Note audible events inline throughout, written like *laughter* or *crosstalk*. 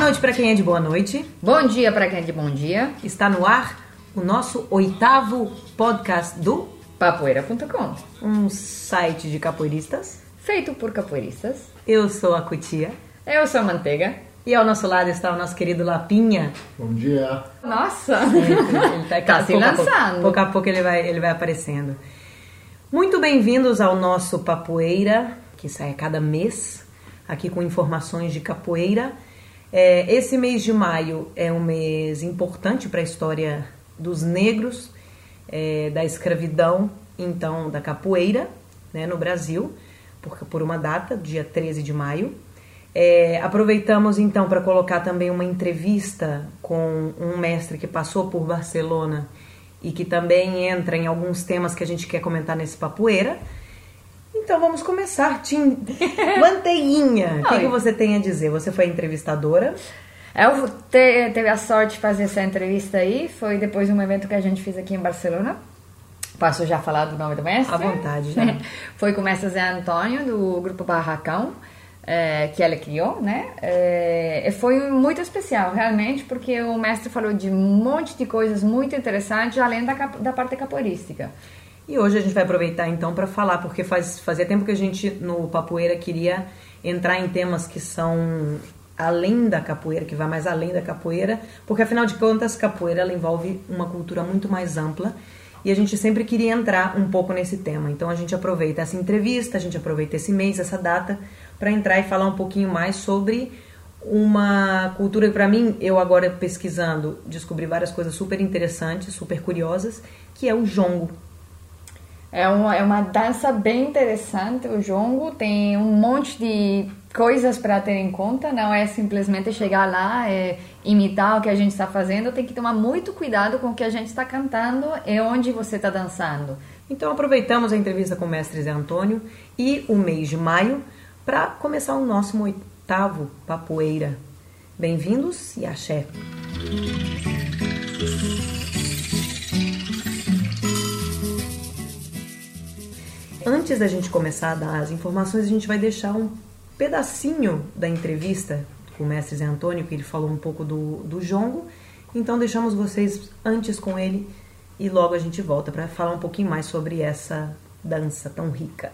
noite para quem é de boa noite. Bom dia para quem é de bom dia. Está no ar o nosso oitavo podcast do Papoeira.com, um site de capoeiristas. feito por capoeiristas. Eu sou a Cutia Eu sou a Manteiga. e ao nosso lado está o nosso querido Lapinha. Bom dia. Nossa! *laughs* Ele tá, Tá se pouco a pouco- lançando. Pouco a pouco ele vai, ele vai aparecendo. Muito bem-vindos ao nosso Papoeira, que sai a cada mês, aqui com informações de capoeira. É, esse mês de maio é um mês importante para a história dos negros, é, da escravidão, então, da capoeira, né, no Brasil, por, por uma data, dia 13 de maio. É, aproveitamos então para colocar também uma entrevista com um mestre que passou por Barcelona e que também entra em alguns temas que a gente quer comentar nesse Papoeira. Então vamos começar, Tim. *laughs* Manteiguinha, o que, que você tem a dizer? Você foi entrevistadora? Eu te- teve a sorte de fazer essa entrevista aí. Foi depois de um evento que a gente fez aqui em Barcelona. Posso já falar do nome do mestre? À vontade, já. *laughs* Foi com o mestre Zé Antônio, do grupo Barracão, é, que ele criou, né? É, e foi muito especial, realmente, porque o mestre falou de um monte de coisas muito interessantes, além da, da parte capoeirística. E hoje a gente vai aproveitar então para falar, porque faz, fazia tempo que a gente no Papoeira queria entrar em temas que são além da capoeira, que vai mais além da capoeira, porque afinal de contas, capoeira ela envolve uma cultura muito mais ampla e a gente sempre queria entrar um pouco nesse tema. Então a gente aproveita essa entrevista, a gente aproveita esse mês, essa data, para entrar e falar um pouquinho mais sobre uma cultura que para mim, eu agora pesquisando, descobri várias coisas super interessantes, super curiosas, que é o jongo. É uma, é uma dança bem interessante, o jongo tem um monte de coisas para ter em conta, não é simplesmente chegar lá e imitar o que a gente está fazendo, tem que tomar muito cuidado com o que a gente está cantando e onde você está dançando. Então aproveitamos a entrevista com o mestre Zé Antônio e o mês de maio para começar o nosso oitavo Papoeira. Bem-vindos e axé. Antes da gente começar a dar as informações, a gente vai deixar um pedacinho da entrevista com o mestre Zé Antônio, que ele falou um pouco do, do jongo. Então deixamos vocês antes com ele e logo a gente volta para falar um pouquinho mais sobre essa dança tão rica.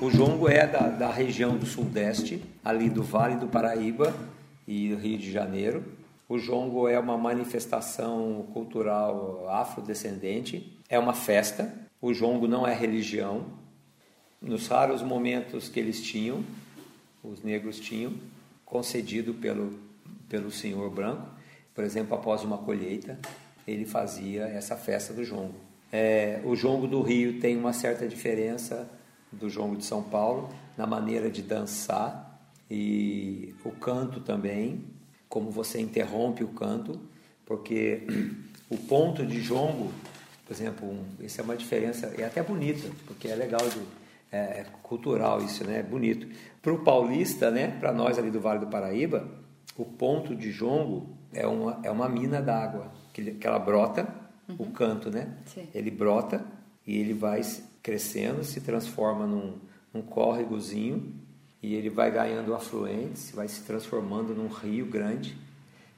O jongo é da, da região do Sudeste, ali do Vale do Paraíba e do Rio de Janeiro. O jongo é uma manifestação cultural afrodescendente, é uma festa. O jongo não é religião. Nos raros momentos que eles tinham, os negros tinham, concedido pelo, pelo senhor branco, por exemplo, após uma colheita, ele fazia essa festa do jongo. É, o jongo do Rio tem uma certa diferença do jongo de São Paulo na maneira de dançar e o canto também, como você interrompe o canto, porque o ponto de jongo, por exemplo, um, isso é uma diferença, é até bonita, porque é legal de, é, é cultural isso, né? É bonito. Para o paulista, né? Para nós ali do Vale do Paraíba, o ponto de jongo é uma, é uma mina d'água, que, que ela brota, o canto, né? Sim. Ele brota e ele vai crescendo, se transforma num, num córregozinho e ele vai ganhando afluentes, vai se transformando num rio grande.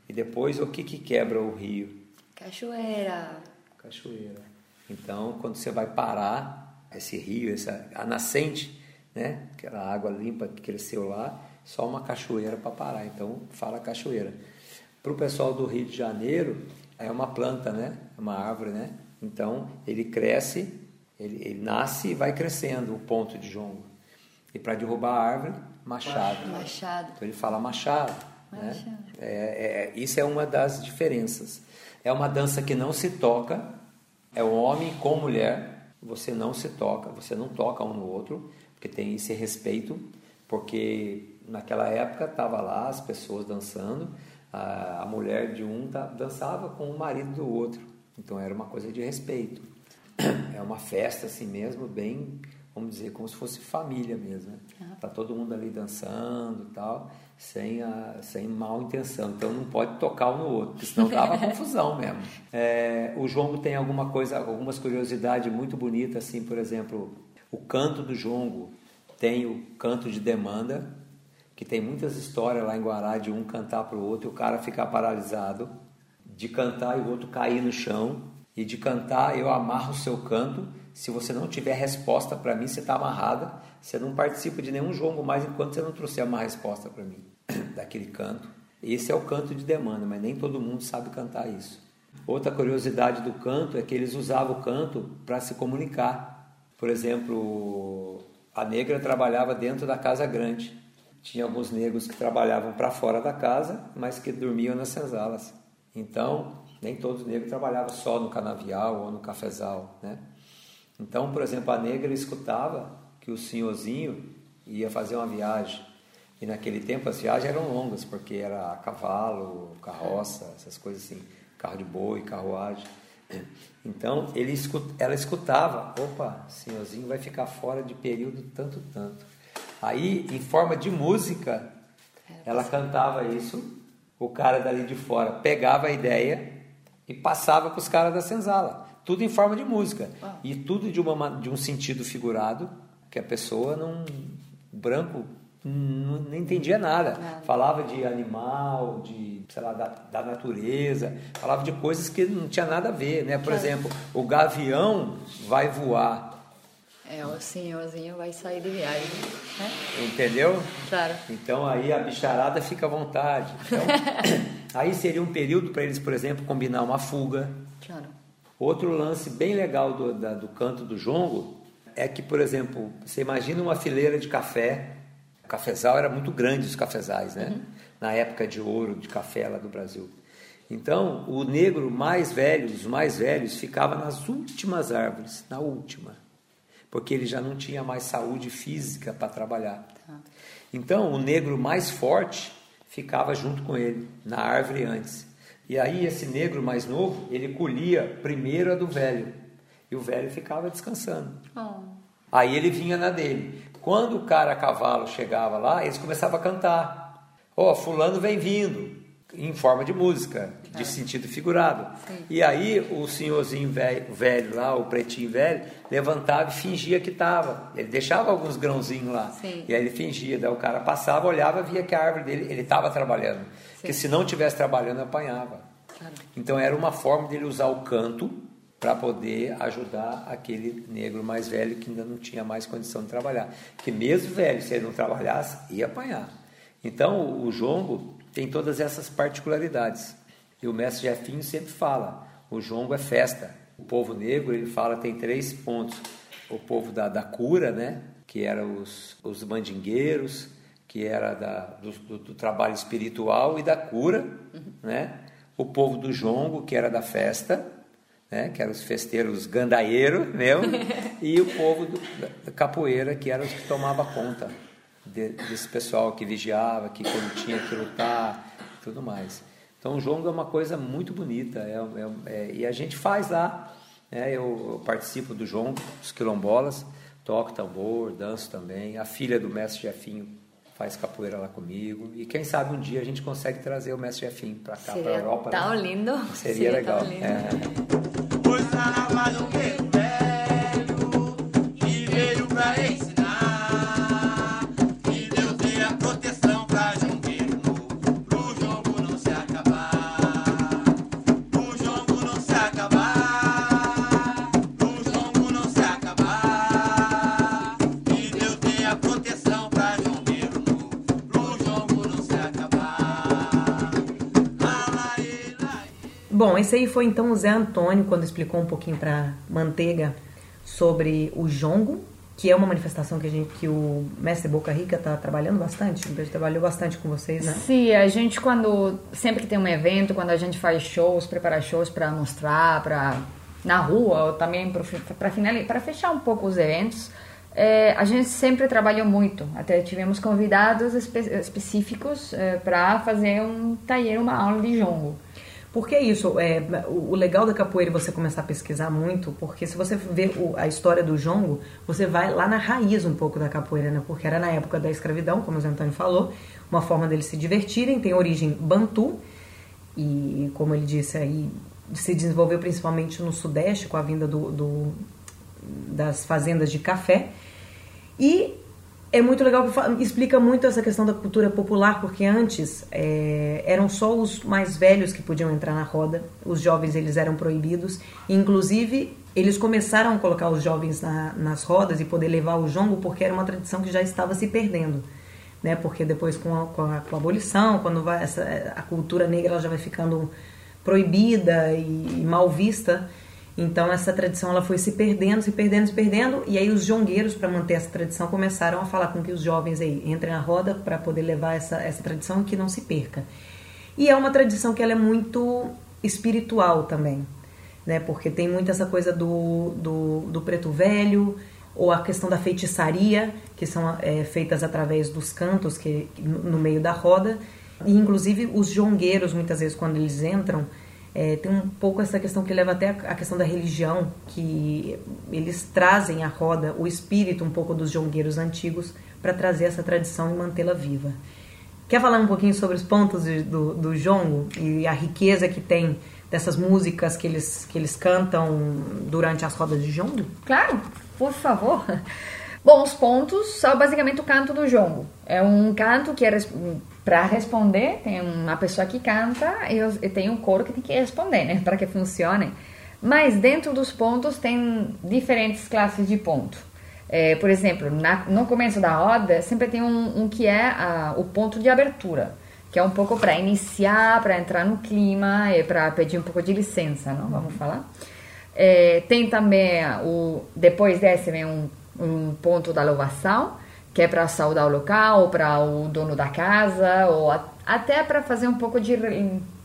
E depois o que, que quebra o rio? Cachoeira. Cachoeira. Então, quando você vai parar esse rio, essa a nascente, né, aquela água limpa que cresceu lá, só uma cachoeira para parar. Então, fala cachoeira. Para o pessoal do Rio de Janeiro, é uma planta, né? É uma árvore, né? Então, ele cresce, ele, ele nasce e vai crescendo o ponto de jongo. E para derrubar a árvore, machado. Machado. Então ele fala machado. Né? Machado. É, é, isso é uma das diferenças. É uma dança que não se toca, é um homem com mulher, você não se toca, você não toca um no outro, porque tem esse respeito, porque naquela época estava lá as pessoas dançando, a, a mulher de um dançava com o marido do outro, então era uma coisa de respeito. É uma festa assim mesmo, bem, vamos dizer, como se fosse família mesmo. Né? Tá todo mundo ali dançando e tal, sem, a, sem mal intenção. Então não pode tocar um no outro, porque senão dava *laughs* confusão mesmo. É, o jongo tem alguma coisa, algumas curiosidades muito bonitas, assim, por exemplo, o canto do jongo tem o canto de demanda, que tem muitas histórias lá em Guará de um cantar para o outro e o cara ficar paralisado, de cantar e o outro cair no chão, e de cantar eu amarro o seu canto. Se você não tiver resposta para mim, você está amarrada. Você não participa de nenhum jogo mais enquanto você não trouxer uma resposta para mim *clears throat* daquele canto. Esse é o canto de demanda, mas nem todo mundo sabe cantar isso. Outra curiosidade do canto é que eles usavam o canto para se comunicar. Por exemplo, a negra trabalhava dentro da casa grande. Tinha alguns negros que trabalhavam para fora da casa, mas que dormiam nas senzalas. Então, nem todos os negros trabalhavam só no canavial ou no cafezal, né? Então, por exemplo, a negra escutava que o senhorzinho ia fazer uma viagem. E naquele tempo as viagens eram longas, porque era cavalo, carroça, essas coisas assim, carro de boi, carruagem. Então ele escut, ela escutava, opa, senhorzinho vai ficar fora de período tanto, tanto. Aí, em forma de música, ela cantava isso, o cara dali de fora pegava a ideia e passava para os caras da senzala. Tudo em forma de música. E tudo de, uma, de um sentido figurado, que a pessoa não. branco não, não entendia nada. Falava de animal, de, sei lá, da, da, natureza, falava de coisas que não tinha nada a ver, né? Por claro. exemplo, o gavião vai voar. É, o senhorzinho vai sair de viagem. Né? Entendeu? Claro. Então aí a bicharada fica à vontade. Então, *coughs* aí seria um período para eles, por exemplo, combinar uma fuga. Claro. Outro lance bem legal do, da, do canto do jongo é que, por exemplo, você imagina uma fileira de café o cafezal era muito grande, os cafezais, né? Uhum. Na época de ouro, de café lá do Brasil. Então, o negro mais velho, os mais velhos, ficava nas últimas árvores, na última, porque ele já não tinha mais saúde física para trabalhar. Tá. Então, o negro mais forte ficava junto com ele, na árvore antes. E aí, esse negro mais novo, ele colhia primeiro a do velho, e o velho ficava descansando. Oh. Aí ele vinha na dele. Quando o cara a cavalo chegava lá, eles começavam a cantar. Ó, oh, fulano vem vindo, em forma de música, de é. sentido figurado. Sim. E aí o senhorzinho velho, velho, lá, o pretinho velho, levantava e fingia que estava. Ele deixava alguns grãozinhos lá. Sim. E aí ele fingia. Daí o cara passava, olhava, via que a árvore dele, ele estava trabalhando. Porque se não tivesse trabalhando, apanhava. Claro. Então era uma forma dele usar o canto para poder ajudar aquele negro mais velho que ainda não tinha mais condição de trabalhar. Que mesmo velho, se ele não trabalhasse, ia apanhar. Então o jongo tem todas essas particularidades. E o mestre Jefinho sempre fala: o jongo é festa. O povo negro, ele fala, tem três pontos: o povo da, da cura, né? que eram os, os mandingueiros, que era da, do, do, do, trabalho espiritual e da cura, uhum. né? o povo do jongo, que era da festa, né, que eram os festeiros gandaeiros *laughs* mesmo, e o povo do, da capoeira, que eram os que tomava conta de, desse pessoal que vigiava, que quando tinha que lutar tudo mais. Então o jongo é uma coisa muito bonita, é, é, é, e a gente faz lá, né, eu, eu, participo do jongo, os quilombolas, toco tambor, danço também, a filha do mestre Jefinho faz capoeira lá comigo. E quem sabe um dia a gente consegue trazer o mestre Jefinho para cá, para a Europa. Tão né? lindo. Seria, Seria legal. Tão lindo. É. Esse aí foi então o Zé Antônio quando explicou um pouquinho para Manteiga sobre o jongo, que é uma manifestação que a gente que o mestre Boca Rica está trabalhando bastante, ele trabalhou bastante com vocês, né? Sim, a gente quando sempre que tem um evento, quando a gente faz shows, prepara shows para mostrar, para na rua ou também para fechar um pouco os eventos, é, a gente sempre trabalhou muito. Até tivemos convidados espe específicos é, para fazer um taller, uma aula de jongo. Porque é isso, é, o legal da capoeira é você começar a pesquisar muito, porque se você ver a história do jongo, você vai lá na raiz um pouco da capoeira, né? Porque era na época da escravidão, como o Zé Antônio falou, uma forma deles se divertirem, tem origem bantu, e como ele disse aí, se desenvolveu principalmente no sudeste com a vinda do, do das fazendas de café. E é muito legal explica muito essa questão da cultura popular, porque antes é, eram só os mais velhos que podiam entrar na roda, os jovens eles eram proibidos, inclusive eles começaram a colocar os jovens na, nas rodas e poder levar o jongo porque era uma tradição que já estava se perdendo, né? Porque depois com a, com a, com a abolição, quando vai essa, a cultura negra ela já vai ficando proibida e, e mal vista, então essa tradição ela foi se perdendo, se perdendo, se perdendo, e aí os jongueiros para manter essa tradição começaram a falar com que os jovens aí entrem na roda para poder levar essa, essa tradição que não se perca. E é uma tradição que ela é muito espiritual também, né? Porque tem muito essa coisa do, do, do preto velho, ou a questão da feitiçaria, que são é, feitas através dos cantos que no meio da roda, e inclusive os jongueiros muitas vezes quando eles entram é, tem um pouco essa questão que leva até a questão da religião, que eles trazem à roda o espírito um pouco dos jongueiros antigos para trazer essa tradição e mantê-la viva. Quer falar um pouquinho sobre os pontos do, do jongo e a riqueza que tem dessas músicas que eles, que eles cantam durante as rodas de jongo? Claro, por favor. Bom, os pontos são basicamente o canto do jongo. É um canto que é para responder, tem uma pessoa que canta e tem um coro que tem que responder, né? Para que funcione. Mas dentro dos pontos tem diferentes classes de ponto. É, por exemplo, na, no começo da roda sempre tem um, um que é a, o ponto de abertura, que é um pouco para iniciar, para entrar no clima e para pedir um pouco de licença, não? Vamos falar. É, tem também o depois desse vem um, um ponto da louvação que é para saudar o local, para o dono da casa, ou a, até para fazer um pouco de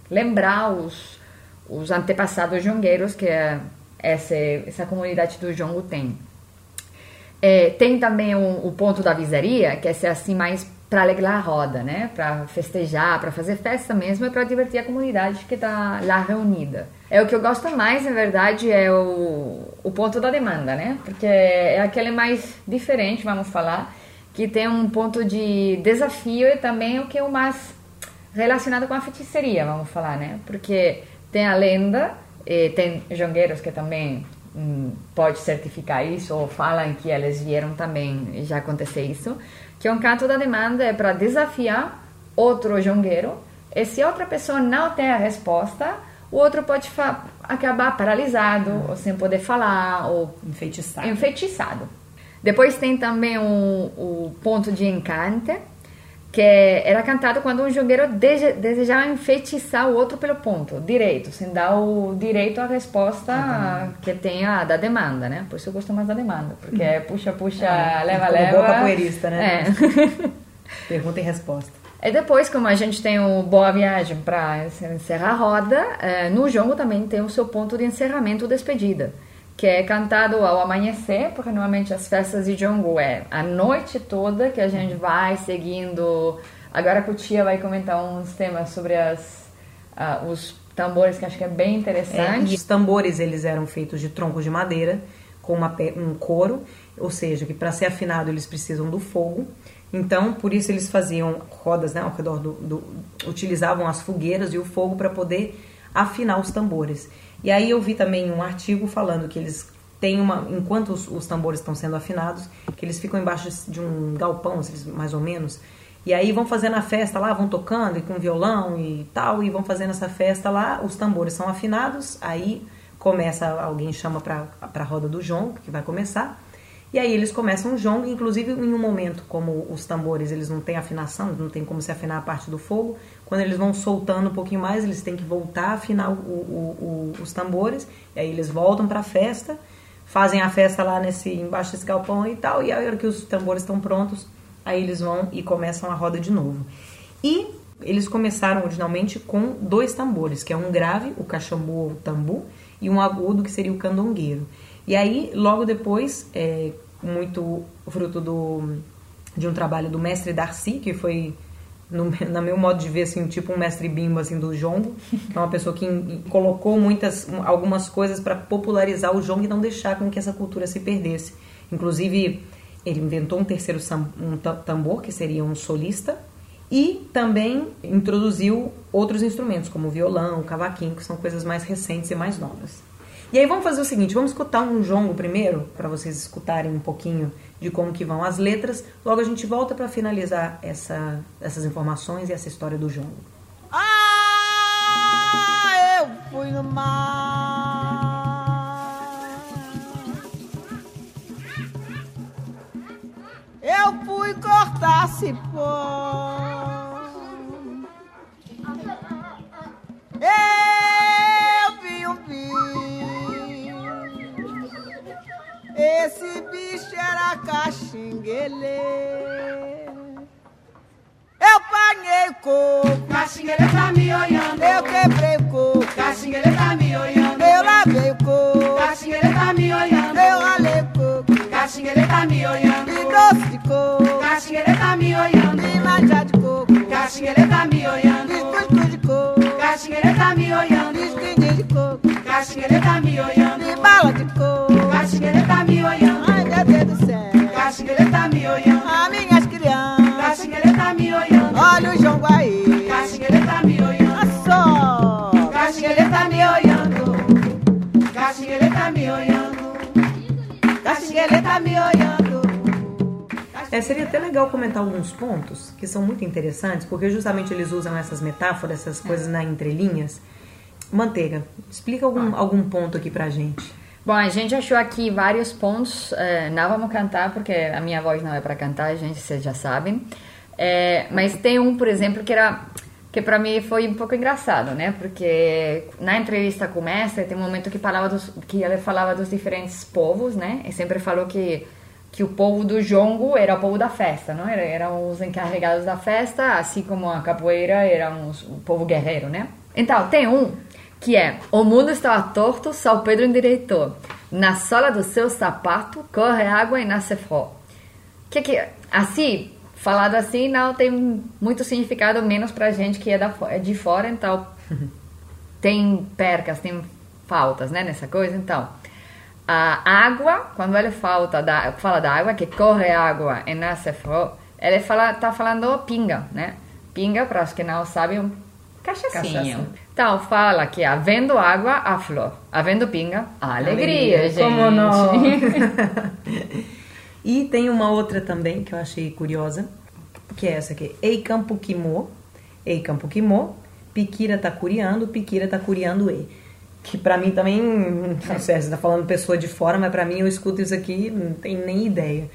lembrar os, os antepassados jongueiros que é essa, essa comunidade do jongo tem. É, tem também o, o, ponto da visaria, que é ser assim mais para alegrar a roda, né? Para festejar, para fazer festa mesmo e para divertir a comunidade que está lá reunida. É o que eu gosto mais, na verdade, é o, o ponto da demanda, né? Porque é aquele mais diferente, vamos falar, que tem um ponto de desafio e também o que é o mais relacionado com a feitiçaria, vamos falar, né? Porque tem a lenda, tem jongueiros que também hum, pode certificar isso ou falam que eles vieram também, já aconteceu isso, que é um canto da demanda é para desafiar outro jongueiro e se outra pessoa não tem a resposta, o outro pode acabar paralisado ou sem poder falar ou enfeitiçado. enfeitiçado. Depois tem também o, o ponto de encante, que era cantado quando um jogueiro desejava enfeitiçar o outro pelo ponto direito, sem dar o direito à resposta uhum. que tem a da demanda, né? Por isso eu gosto mais da demanda, porque é puxa, puxa, é, leva, leva. Boa capoeirista, né? É. *laughs* Pergunta e resposta. E depois, como a gente tem o Boa Viagem para encerrar a roda, é, no jogo também tem o seu ponto de encerramento despedida que é cantado ao amanhecer, porque normalmente as festas de Jongu é a noite toda que a gente vai seguindo. Agora a Cutia vai comentar uns temas sobre as, uh, os tambores que acho que é bem interessante. É, os tambores eles eram feitos de troncos de madeira com uma, um couro, ou seja, que para ser afinado eles precisam do fogo. Então, por isso eles faziam rodas né, ao redor do, do utilizavam as fogueiras e o fogo para poder afinar os tambores. E aí eu vi também um artigo falando que eles têm uma, enquanto os, os tambores estão sendo afinados, que eles ficam embaixo de um galpão, mais ou menos, e aí vão fazendo a festa lá, vão tocando e com violão e tal, e vão fazendo essa festa lá, os tambores são afinados, aí começa, alguém chama para a roda do jongo, que vai começar, e aí eles começam o jongo, inclusive em um momento, como os tambores eles não têm afinação, não tem como se afinar a parte do fogo, quando eles vão soltando um pouquinho mais, eles têm que voltar a afinar o, o, o, os tambores, e aí eles voltam para a festa, fazem a festa lá nesse embaixo desse galpão e tal, e a hora que os tambores estão prontos, aí eles vão e começam a roda de novo. E eles começaram originalmente com dois tambores, que é um grave, o cachambu ou tambu, e um agudo, que seria o candongueiro. E aí, logo depois, é, muito fruto do, de um trabalho do mestre Darcy, que foi, no, *laughs* no meu modo de ver, assim, tipo um mestre bimbo assim, do jongo, que é uma pessoa que colocou muitas, algumas coisas para popularizar o jongo e não deixar com que essa cultura se perdesse. Inclusive, ele inventou um terceiro um tambor, que seria um solista, e também introduziu outros instrumentos, como o violão, o cavaquinho, que são coisas mais recentes e mais novas. E aí vamos fazer o seguinte, vamos escutar um jongo primeiro, para vocês escutarem um pouquinho de como que vão as letras. Logo a gente volta para finalizar essa, essas informações e essa história do jongo. Ah, eu fui no mar. Eu fui cortar cipó. Eu Esse bicho era caxinguele. Eu panhei o coco. Caxinguele tá me olhando. Eu quebrei o coco. Caxinguele tá me olhando. Eu lavei o coco. Caxinguele tá me olhando. Eu ralei o coco. Caxinguele tá me olhando. E doce de coco. Caxinguele tá me olhando. E lancha de coco. Caxinguele tá me olhando. cuscuz de coco. Caxinguele tá me olhando. esquinha de coco. Caxinguele tá me olhando. Caxinguele tá me olhando. Ai, meu Deus do céu. Caxinguele tá me olhando. As minhas crianças. Caxinguele tá me olhando. Olha o João aí. Caxinguele tá me olhando. Olha só. Caxinguele tá me olhando. Caxinguele tá me olhando. Caxinguele tá me olhando. É, seria até legal comentar alguns pontos que são muito interessantes, porque justamente eles usam essas metáforas, essas coisas na entrelinhas. Manteiga, explica algum, algum ponto aqui pra gente. Bom, a gente achou aqui vários pontos. eh, não vamos cantar porque a minha voz não é para cantar, gente, vocês já sabem. Eh, mas tem um, por exemplo, que era que para mim foi um pouco engraçado, né? Porque na entrevista com o mestre tem um momento que falava dos, que ele falava dos diferentes povos, né? E sempre falou que que o povo do jongo era o povo da festa, não? Era, eram os encarregados da festa, assim como a capoeira eram os, o povo guerreiro, né? Então, tem um que é O mundo estava torto, São Pedro endireitou. Na sola do seu sapato corre água e nasce flor. Que que assim, falado assim, não tem muito significado menos pra gente que é da, é de fora, então *laughs* tem percas, tem faltas, né, nessa coisa, então. A água, quando ele falta da, fala da água, que corre água e nasce flor, ele fala, tá falando pinga, né? Pinga, para os que não sabem, cachaçinha. Cachaça. Então, fala que havendo água, há flor. Havendo pinga, há alegria, gente. Como não? *laughs* e tem uma outra também que eu achei curiosa, que é essa aqui. Ei campo quimô, ei campo quimô, piquira tá curiando, piquira tá curiando e. Que pra mim também, não sei, você tá falando pessoa de fora, mas pra mim eu escuto isso aqui, não tenho nem ideia.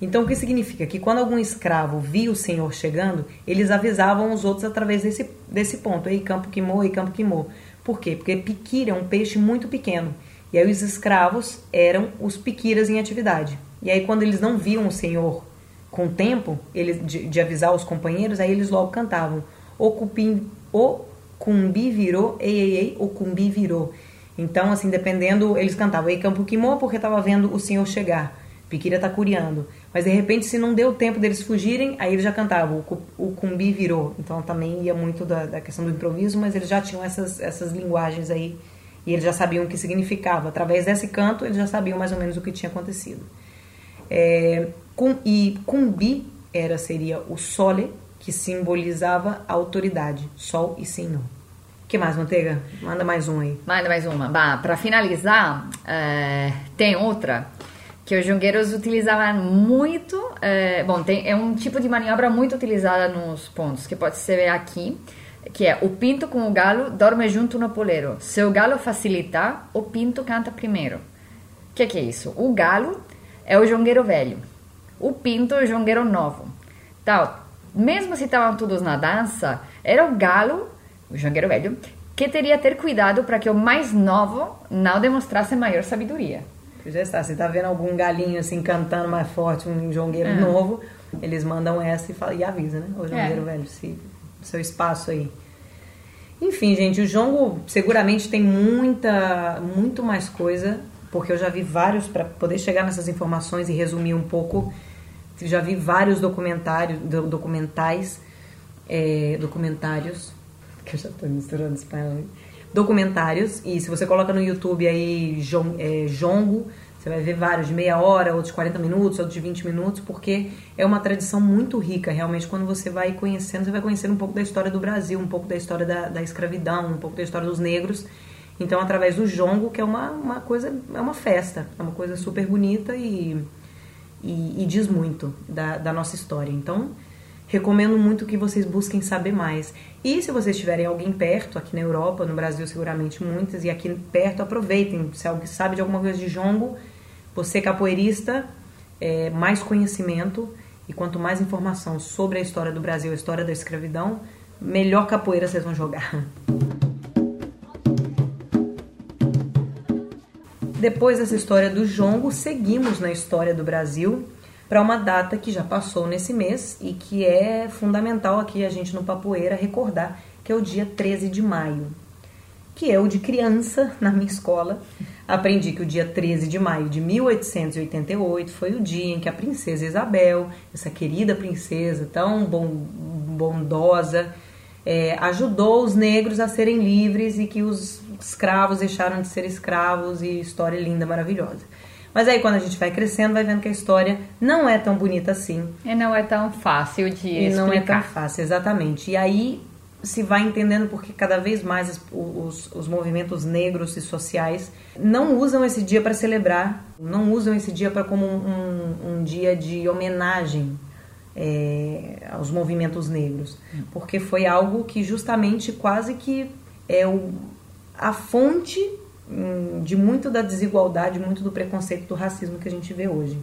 Então, o que significa? Que quando algum escravo via o senhor chegando, eles avisavam os outros através desse, desse ponto. Ei, campo quimô, ei, campo quimô. Por quê? Porque piquira é um peixe muito pequeno. E aí os escravos eram os piquiras em atividade. E aí quando eles não viam o senhor com tempo eles, de, de avisar os companheiros, aí eles logo cantavam. O cupim, o cumbi virou, ei, ei, ei, o cumbi virou. Então, assim, dependendo, eles cantavam ei, campo quimô, porque estava vendo o senhor chegar. Piquira tá curiando. Mas de repente, se não deu tempo deles fugirem, aí eles já cantavam, o, cu- o cumbi virou. Então também ia muito da, da questão do improviso, mas eles já tinham essas, essas linguagens aí. E eles já sabiam o que significava. Através desse canto, eles já sabiam mais ou menos o que tinha acontecido. É, e cumbi era, seria o sole, que simbolizava a autoridade. Sol e senhor. Que mais, Manteiga? Manda mais um aí. Manda mais uma. Para finalizar, eh, tem outra que os jongueiros utilizavam muito. eh, bom, tem, é um tipo de manobra muito utilizada nos pontos, que pode ser aqui, que é o pinto com o galo dorme junto no poleiro. Se o galo facilitar, o pinto canta primeiro. O que, que é isso? O galo é o jongueiro velho. O pinto é o jongueiro novo. Então, mesmo se estavam todos na dança, era o galo, o jongueiro velho, que teria ter cuidado para que o mais novo não demonstrasse maior sabedoria. Já está, você tá vendo algum galinho assim cantando mais forte, um jongueiro novo, eles mandam essa e, fala, e avisa, né? O jongueiro velho, se, seu espaço aí. Enfim, gente, o jongo seguramente tem muita, muito mais coisa, porque eu já vi vários, para poder chegar nessas informações e resumir um pouco, já vi vários documentários, do- documentais, é, documentários, *laughs* que eu já tô misturando espanhol, documentários, e se você coloca no YouTube aí é, jongo, você vai ver vários de meia hora, outros de 40 minutos, outros de 20 minutos, porque é uma tradição muito rica, realmente, quando você vai conhecendo, você vai conhecendo um pouco da história do Brasil, um pouco da história da, da escravidão, um pouco da história dos negros, Então, através do jongo, que é uma, uma coisa, é uma festa, é uma coisa super bonita e, e, e diz muito da, da nossa história. Então, recomendo muito que vocês busquem saber mais. E se vocês tiverem alguém perto, aqui na Europa, no Brasil seguramente muitas, e aqui perto, aproveitem. Se alguém sabe de alguma coisa de jongo, você capoeirista, é, mais conhecimento e quanto mais informação sobre a história do Brasil, a história da escravidão, melhor capoeira vocês vão jogar. Depois dessa história do jongo, seguimos na história do Brasil para uma data que já passou nesse mês e que é fundamental aqui a gente no Papoeira recordar, que é o dia 13 de maio, que o de criança na minha escola. Aprendi que o dia 13 de maio de 1888 foi o dia em que a princesa Isabel, essa querida princesa tão bondosa, é, ajudou os negros a serem livres e que os escravos deixaram de ser escravos e história linda, maravilhosa. Mas aí quando a gente vai crescendo, vai vendo que a história não é tão bonita assim. E não é tão fácil de e explicar. não é tão fácil, exatamente. E aí se vai entendendo porque cada vez mais os, os, os movimentos negros e sociais não usam esse dia para celebrar, não usam esse dia para como um, um, um, dia de homenagem é, aos movimentos negros, porque foi algo que justamente quase que é o, a fonte hum, de muito da desigualdade, muito do preconceito, do racismo que a gente vê hoje.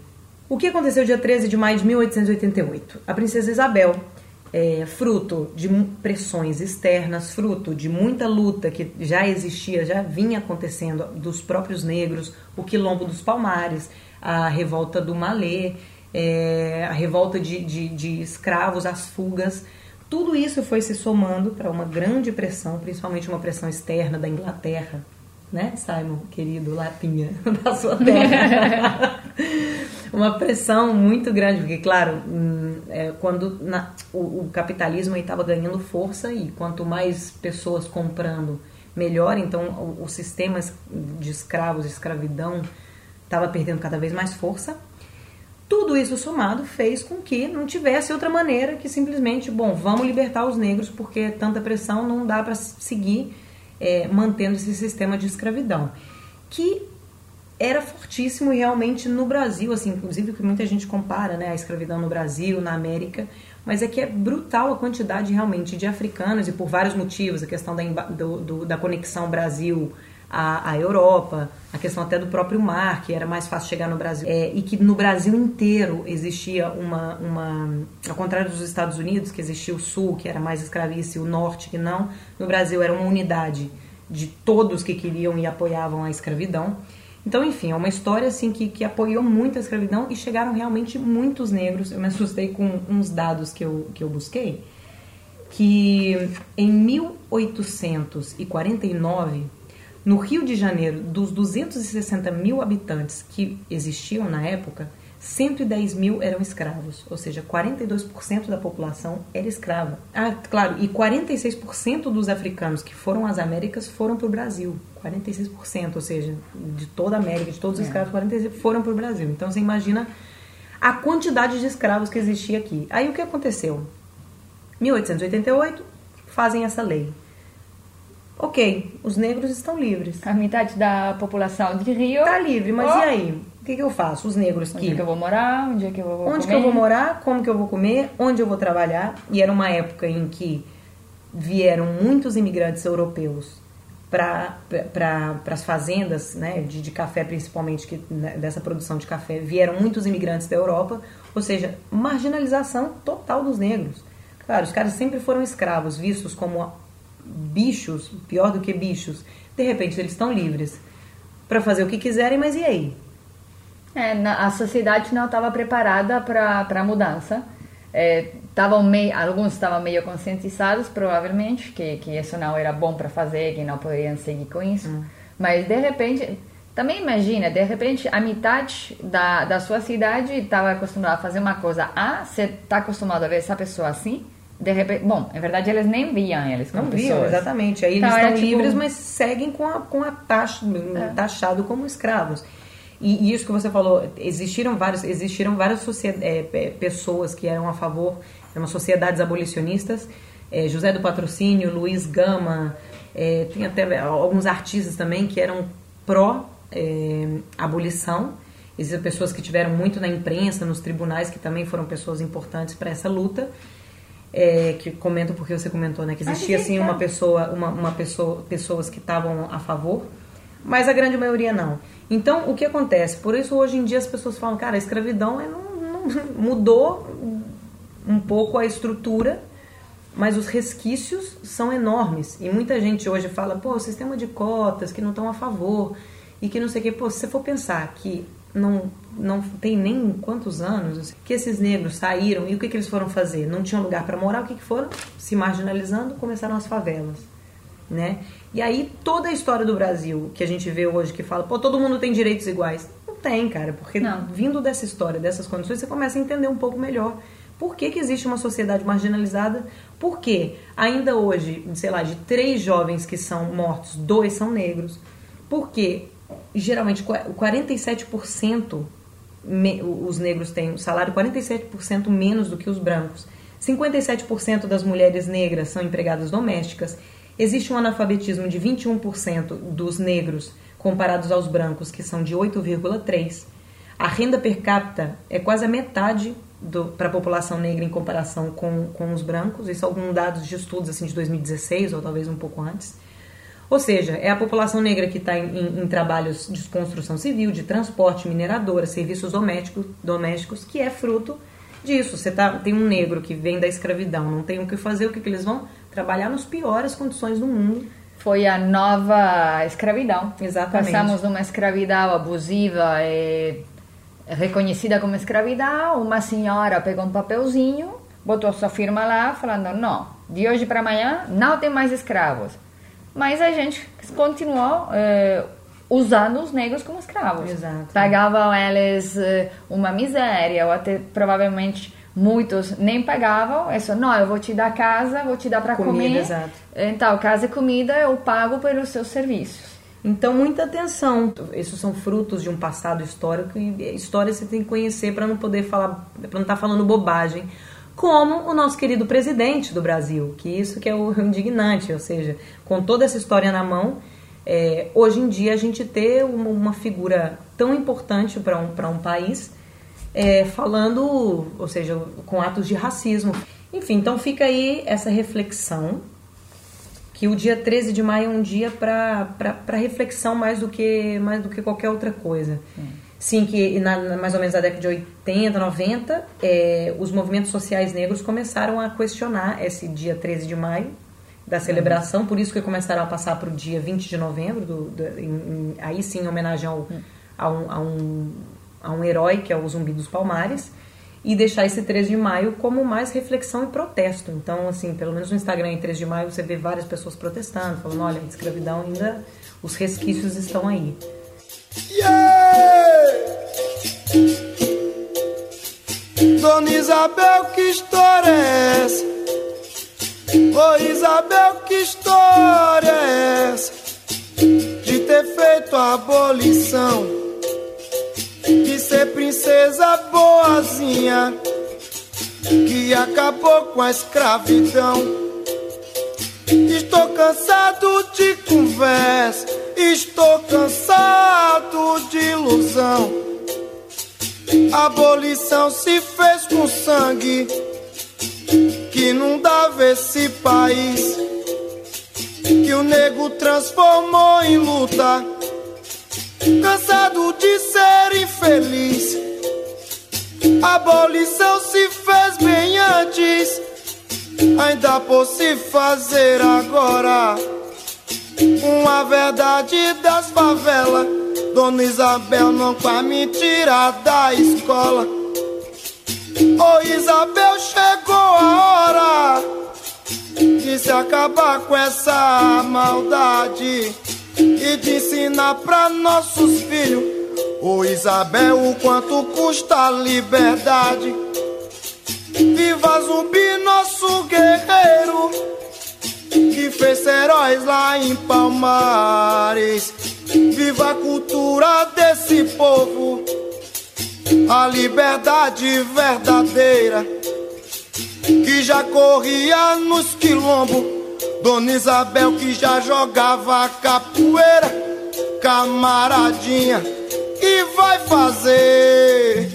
O que aconteceu dia 13 de maio de 1888? A princesa Isabel, é, fruto de pressões externas, fruto de muita luta que já existia, já vinha acontecendo dos próprios negros, o quilombo dos Palmares, a revolta do Malê, é, a revolta de, de, de escravos, as fugas, tudo isso foi se somando para uma grande pressão, principalmente uma pressão externa da Inglaterra, né, Simon, querido Lapinha, *laughs* da sua terra. *laughs* uma pressão muito grande, porque, claro, hum, é, quando na, o, o, capitalismo estava ganhando força e quanto mais pessoas comprando, melhor, então o, o sistema de escravos, escravidão, estava perdendo cada vez mais força. Tudo isso somado fez com que não tivesse outra maneira que simplesmente, bom, vamos libertar os negros porque tanta pressão não dá para seguir é, mantendo esse sistema de escravidão. Que era fortíssimo realmente no Brasil, assim, inclusive que muita gente compara né, a escravidão no Brasil, na América, mas é que é brutal a quantidade realmente de africanos e por vários motivos, a questão da, do, do, da conexão Brasil à Europa, a questão até do próprio mar, que era mais fácil chegar no Brasil, é, e que no Brasil inteiro existia uma, uma. Ao contrário dos Estados Unidos, que existia o Sul, que era mais escravista, e o Norte, que não, no Brasil era uma unidade de todos que queriam e apoiavam a escravidão. Então, enfim, é uma história assim que, que apoiou muito a escravidão e chegaram realmente muitos negros. Eu me assustei com uns dados que eu, que eu busquei, que em 1849 no Rio de Janeiro, dos 260 mil habitantes que existiam na época, 110 mil eram escravos, ou seja, 42% da população era escrava. Ah, claro, e 46% dos africanos que foram às Américas foram para o Brasil. 46%, ou seja, de toda a América, de todos os é. escravos, 46% foram para o Brasil. Então você imagina a quantidade de escravos que existia aqui. Aí o que aconteceu? 1888 fazem essa lei ok, os negros estão livres. A metade da população de Rio está livre, mas oh. e aí? O que, que, eu faço? Os negros que... Onde é que eu vou morar? Onde é que eu vou Onde comer? que eu vou morar? Como que eu vou comer? Onde eu vou trabalhar? E era uma época em que vieram muitos imigrantes europeus para pra, as fazendas né, de, de, café, principalmente que, né, dessa produção de café, vieram muitos imigrantes da Europa, ou seja, marginalização total dos negros. Claro, os caras sempre foram escravos, vistos como bichos, pior do que bichos, de repente eles estão livres para fazer o que quiserem, mas e aí? É, a sociedade não estava preparada para a mudança. É, meio, alguns estavam meio conscientizados, provavelmente, que, que isso não era bom para fazer, que não poderiam seguir com isso. Hum. Mas, de repente, também imagina, de repente, a metade da, da sua cidade estava acostumada a fazer uma coisa A, você está acostumado a ver essa pessoa assim, de repente, bom, na verdade eles nem viam eles como não pessoas. viam, exatamente. Aí então, eles estão tipo... livres, mas seguem com a, com a taxa, é. taxado como escravos. E, e, isso que você falou, existiram vários, existiram várias é, pessoas que eram a favor, eram sociedades abolicionistas, é, José do Patrocínio, Luiz Gama, É, tem até alguns artistas também que eram pró-abolição. É, Existem pessoas que tiveram muito na imprensa, nos tribunais, que também foram pessoas importantes para essa luta. É, que comentam porque você comentou, né? Que existia assim uma pessoa, uma, uma pessoa, pessoas que estavam a favor, mas a grande maioria não. Então, o que acontece? Por isso hoje em dia as pessoas falam, cara, a escravidão é, não, não, *laughs* mudou um pouco a estrutura, mas os resquícios são enormes. E muita gente hoje fala, pô, o sistema de cotas que não estão a favor e que não sei o que. Pô, se você for pensar que não, não tem nem quantos anos que esses negros saíram e o que, que eles foram fazer? Não tinham lugar para morar, o que, que foram? Se marginalizando, começaram as favelas. Né? E aí toda a história do Brasil que a gente vê hoje que fala, pô, todo mundo tem direitos iguais. Não tem, cara, porque não. vindo dessa história, dessas condições, você começa a entender um pouco melhor por que, que existe uma sociedade marginalizada? Por que ainda hoje, sei lá, de três jovens que são mortos, dois são negros? Porque geralmente 47% os negros têm um salário 47% menos do que os brancos. 57% das mulheres negras são empregadas domésticas. Existe um analfabetismo de 21% dos negros comparados aos brancos, que são de 8,3%. A renda per capita é quase a metade para a população negra em comparação com, com os brancos. Isso alguns dados de estudos assim de 2016 ou talvez um pouco antes. Ou seja, é a população negra que está em, em, em, trabalhos de construção civil, de transporte, mineradora, serviços domésticos, domésticos que é fruto disso. Você tá, tem um negro que vem da escravidão, não tem o que fazer, o que, que eles vão? Trabalhar nas piores condições do mundo. Foi a nova escravidão. Exatamente. Passamos de uma escravidão abusiva e reconhecida como escravidão, uma senhora pegou um papelzinho, botou sua firma lá, falando: não, de hoje para amanhã não tem mais escravos. Mas a gente continuou eh, usando os negros como escravos. Exato. Pagavam eles eh, uma miséria, ou até provavelmente muitos nem pagavam. É só, não, eu vou te dar casa, vou te dar para comer. Exato. Então, casa e comida eu pago pelos seus serviços. Então, muita atenção. Esses são frutos de um passado histórico e história você tem que conhecer para não poder falar, para não estar tá falando bobagem. Como o nosso querido presidente do Brasil, que isso que é o indignante, ou seja, com toda essa história na mão, é, hoje em dia a gente ter uma, uma figura tão importante para um, um país é, falando, ou seja, com atos de racismo. Enfim, então fica aí essa reflexão que o dia 13 de maio é um dia para reflexão mais do que mais do que qualquer outra coisa. Sim, que na, mais ou menos na década de 80, 90, é, os movimentos sociais negros começaram a questionar esse dia 13 de maio da celebração, uhum. por isso que começaram a passar para o dia 20 de novembro, do, do em, aí sim em homenagem ao, uhum. a, um, a, um, a um herói que é o Zumbi dos Palmares e deixar esse 13 de maio como mais reflexão e protesto. Então, assim, pelo menos no Instagram em 13 de maio você vê várias pessoas protestando, falando, olha, a escravidão ainda, os resquícios estão aí. Yeah! Dona Isabel, que história é essa? Ô oh, Isabel, que história é essa? De ter feito a abolição de ser princesa boazinha que acabou com a escravidão. Estou cansado de conversa, estou cansado de ilusão. A abolição se fez com sangue que não dava esse país. Que o nego transformou em luta cansado de ser infeliz. A abolição se fez bem antes, ainda por se fazer agora. Uma verdade das favelas, Dona Isabel não vai me tirar da escola. Ô Isabel, chegou a hora de se acabar com essa maldade e de ensinar pra nossos filhos, ô Isabel, o quanto custa a liberdade. Viva Zumbi, nosso guerreiro, que fez heróis lá em Palmares. Viva a cultura desse povo, a liberdade verdadeira, que já corria nos quilombos Dona Isabel que já jogava capoeira, camaradinha, que vai fazer?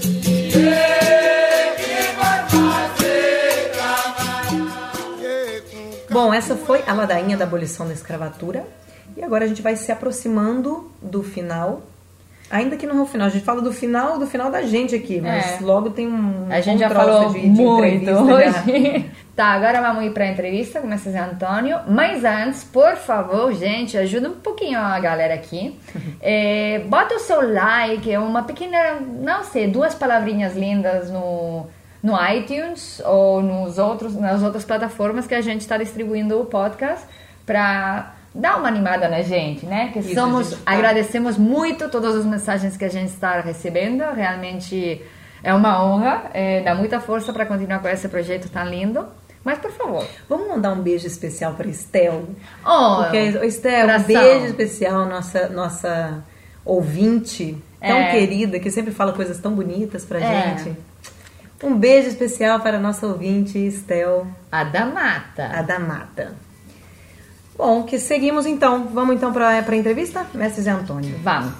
Bom, essa foi a ladainha da abolição da escravatura. E agora a gente vai se aproximando do final. Ainda que não é o final, a gente fala do final do final da gente aqui, mas É. logo tem um. A gente um já troço falou de, de muito hoje. *laughs* tá, agora vamos ir para a entrevista com o Zé Antônio. Mas antes, por favor, gente, ajuda um pouquinho a galera aqui. *laughs* É, bota o seu like, uma pequena, não sei, duas palavrinhas lindas no, no iTunes ou nos outros, nas outras plataformas que a gente está distribuindo o podcast para dar uma animada na gente, né? Que Isso, somos, gente tá- agradecemos muito todas as mensagens que a gente está recebendo. Realmente é uma honra, é, dá muita força para continuar com esse projeto tão lindo. Mas por favor, Vamos mandar um beijo especial para Estel. oh, Porque, Estel, um beijo especial, nossa, nossa ouvinte tão É. querida, que sempre fala coisas tão bonitas pra É. gente. Um beijo especial para a nossa ouvinte, Estel a da mata. Adamata. Bom, que seguimos então. Vamos então para a entrevista? Mestre Zé Antônio. Vamos.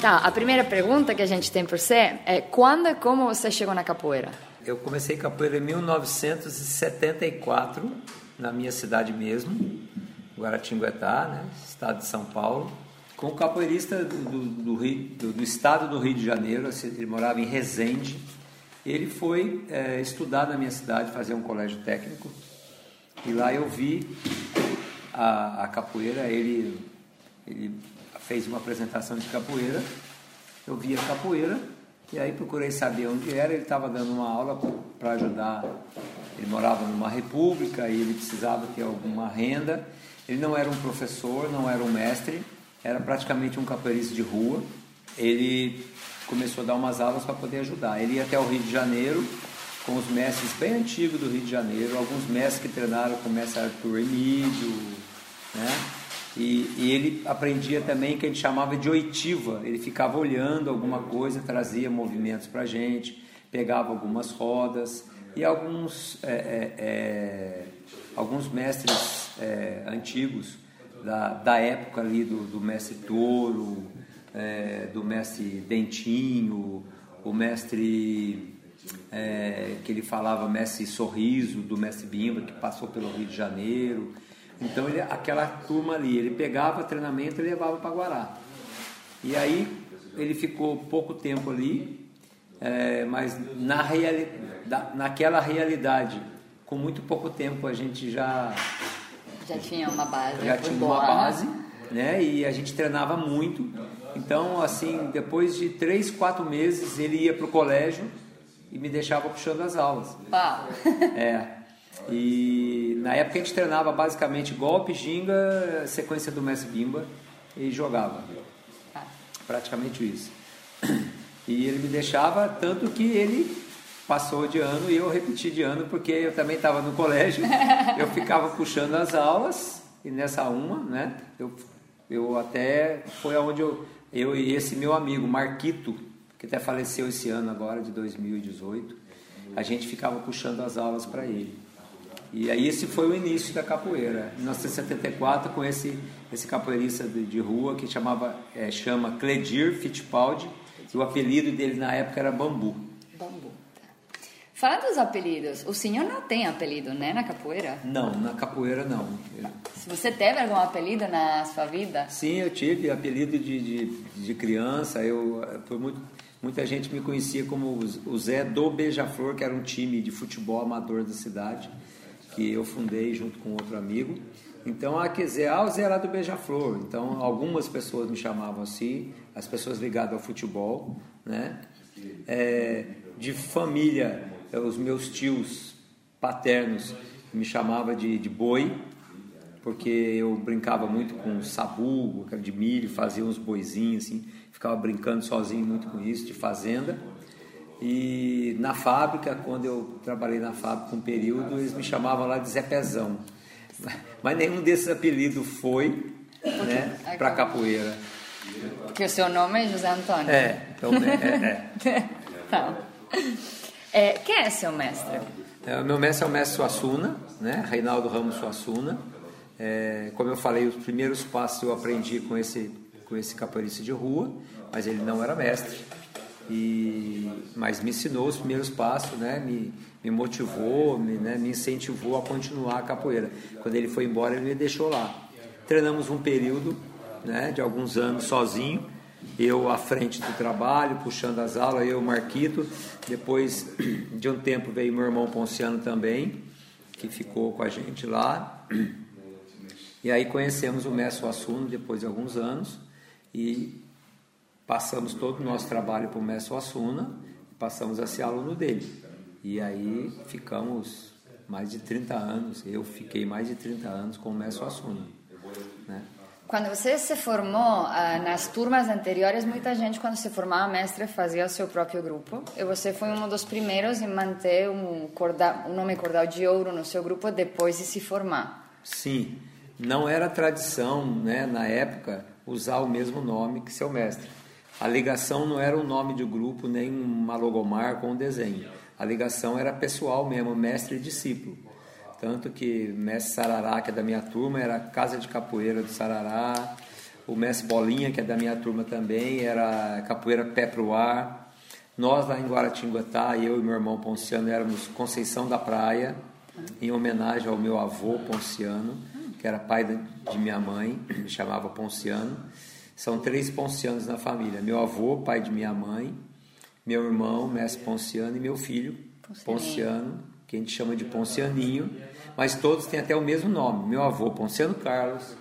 Tá, a primeira pergunta que a gente tem por você é quando e como você chegou na capoeira? Eu comecei capoeira em 1974, na minha cidade mesmo, Guaratinguetá, né, estado de São Paulo, com um capoeirista do, do, do do- do estado do Rio de Janeiro, assim, ele morava em Resende. Ele foi eh, estudar na minha cidade, fazer um colégio técnico, e lá eu vi a, a capoeira, ele, ele fez uma apresentação de capoeira, eu vi a capoeira e aí procurei saber onde era, ele estava dando uma aula para ajudar, ele morava numa república e ele precisava ter alguma renda, ele não era um professor, não era um mestre, era praticamente um capoeirista de rua, ele começou a dar umas aulas para poder ajudar, ele ia até o Rio de Janeiro, com os mestres bem antigos do Rio de Janeiro, alguns mestres que treinaram com o mestre Arthur Emílio, né? E, e ele aprendia também que a gente chamava de oitiva, ele ficava olhando alguma coisa, trazia movimentos para a gente, pegava algumas rodas. E alguns, é, é, é, alguns mestres é, antigos da, da época ali do, do mestre Touro, é, do mestre Dentinho, o mestre é, que ele falava mestre Sorriso, do mestre Bimba, que passou pelo Rio de Janeiro. Então, ele, aquela turma ali, ele pegava treinamento e levava para Guará. E aí, ele ficou pouco tempo ali, é, mas na reali naquela realidade, com muito pouco tempo, a gente já Já tinha uma base. já tinha uma base, né? E a gente treinava muito. Então, assim, depois de três, quatro meses, ele ia para o colégio e me deixava puxando as aulas. Pau. *laughs* É. E na época a gente treinava basicamente golpe, ginga, sequência do Messi Bimba e jogava. Praticamente isso. *clears throat* E ele me deixava, tanto que ele passou de ano e eu repeti de ano, porque eu também estava no colégio, *laughs* eu ficava puxando as aulas, e nessa uma, né, eu, eu até, foi aonde eu, eu e esse meu amigo, Marquito, que até faleceu esse ano agora, de 2018, a gente ficava puxando as aulas para ele. E aí esse foi o início da capoeira. Em 1974, com esse, esse capoeirista de, de rua que chamava, é, chama Cledir Fittipaldi, e o apelido dele na época era Bambu. Bambu. Fala dos apelidos. O senhor não tem apelido, né, na capoeira? Não, na capoeira não. Se você teve algum apelido na sua vida? sim, eu tive apelido de, de, de criança. Eu, por muito, muita gente me conhecia como o- Zé do Beija-Flor, que era um time de futebol amador da cidade, que eu fundei junto com outro amigo. Então, ah, quer dizer, ah, o Zé lá do Beija-Flor. Então, algumas pessoas me chamavam assim, as pessoas ligadas ao futebol, né? É, de família, os meus tios paternos me chamavam de, de boi, porque eu brincava muito com sabugo, aquele de milho, fazia uns boizinhos assim, ficava brincando sozinho muito com isso, de fazenda. E na fábrica, quando eu trabalhei na fábrica um período, eles me chamavam lá de Zé Pezão. *laughs* Mas nenhum desses apelidos foi né, para capoeira. Porque o seu nome é José Antônio. É, então, é, é. *laughs* Tá. É, quem é seu mestre? É, meu mestre é o mestre Suassuna, né? Reinaldo Ramos Suassuna. É, como eu falei, os primeiros passos eu aprendi com esse, com esse capoeirista de rua, mas ele não era mestre. E, mas me ensinou os primeiros passos, né? me, me motivou, me, né? me incentivou a continuar a capoeira. Quando ele foi embora, ele me deixou lá. Treinamos um período né? de alguns anos sozinho, eu à frente do trabalho, puxando as aulas, eu, Marquito. Depois *clears throat* de um tempo veio meu irmão Ponciano também, que ficou com a gente lá. E aí conhecemos o mestre Assuno depois de alguns anos e passamos todo o nosso trabalho para o mestre Assuna passamos a ser aluno dele. E aí ficamos mais de 30 anos, eu fiquei mais de 30 anos com o mestre Assuna. Né? Quando você se formou, ah, nas turmas anteriores, muita gente, quando se formava mestre, fazia o seu próprio grupo. E você foi um dos primeiros em manter um, corda, um nome Cordal de Ouro no seu grupo depois de se formar. Sim, não era tradição, né, na época, usar o mesmo nome que seu mestre. A ligação não era um nome de grupo, nem uma logomar com um desenho. A ligação era pessoal mesmo, mestre e discípulo. Tanto que mestre Sarará, que é da minha turma, era Casa de Capoeira do Sarará. O mestre Bolinha, que é da minha turma também, era Capoeira Pé Pro Ar. Nós lá em Guaratinguetá, eu e meu irmão Ponciano, éramos Conceição da Praia, em homenagem ao meu avô Ponciano, que era pai de minha mãe, me chamava Ponciano. São três Poncianos na família: meu avô, pai de minha mãe, meu irmão, mestre Ponciano, e meu filho, Ponciano, que a gente chama de Poncianinho mas todos têm até o mesmo nome. Meu avô, Ponciano Carlos,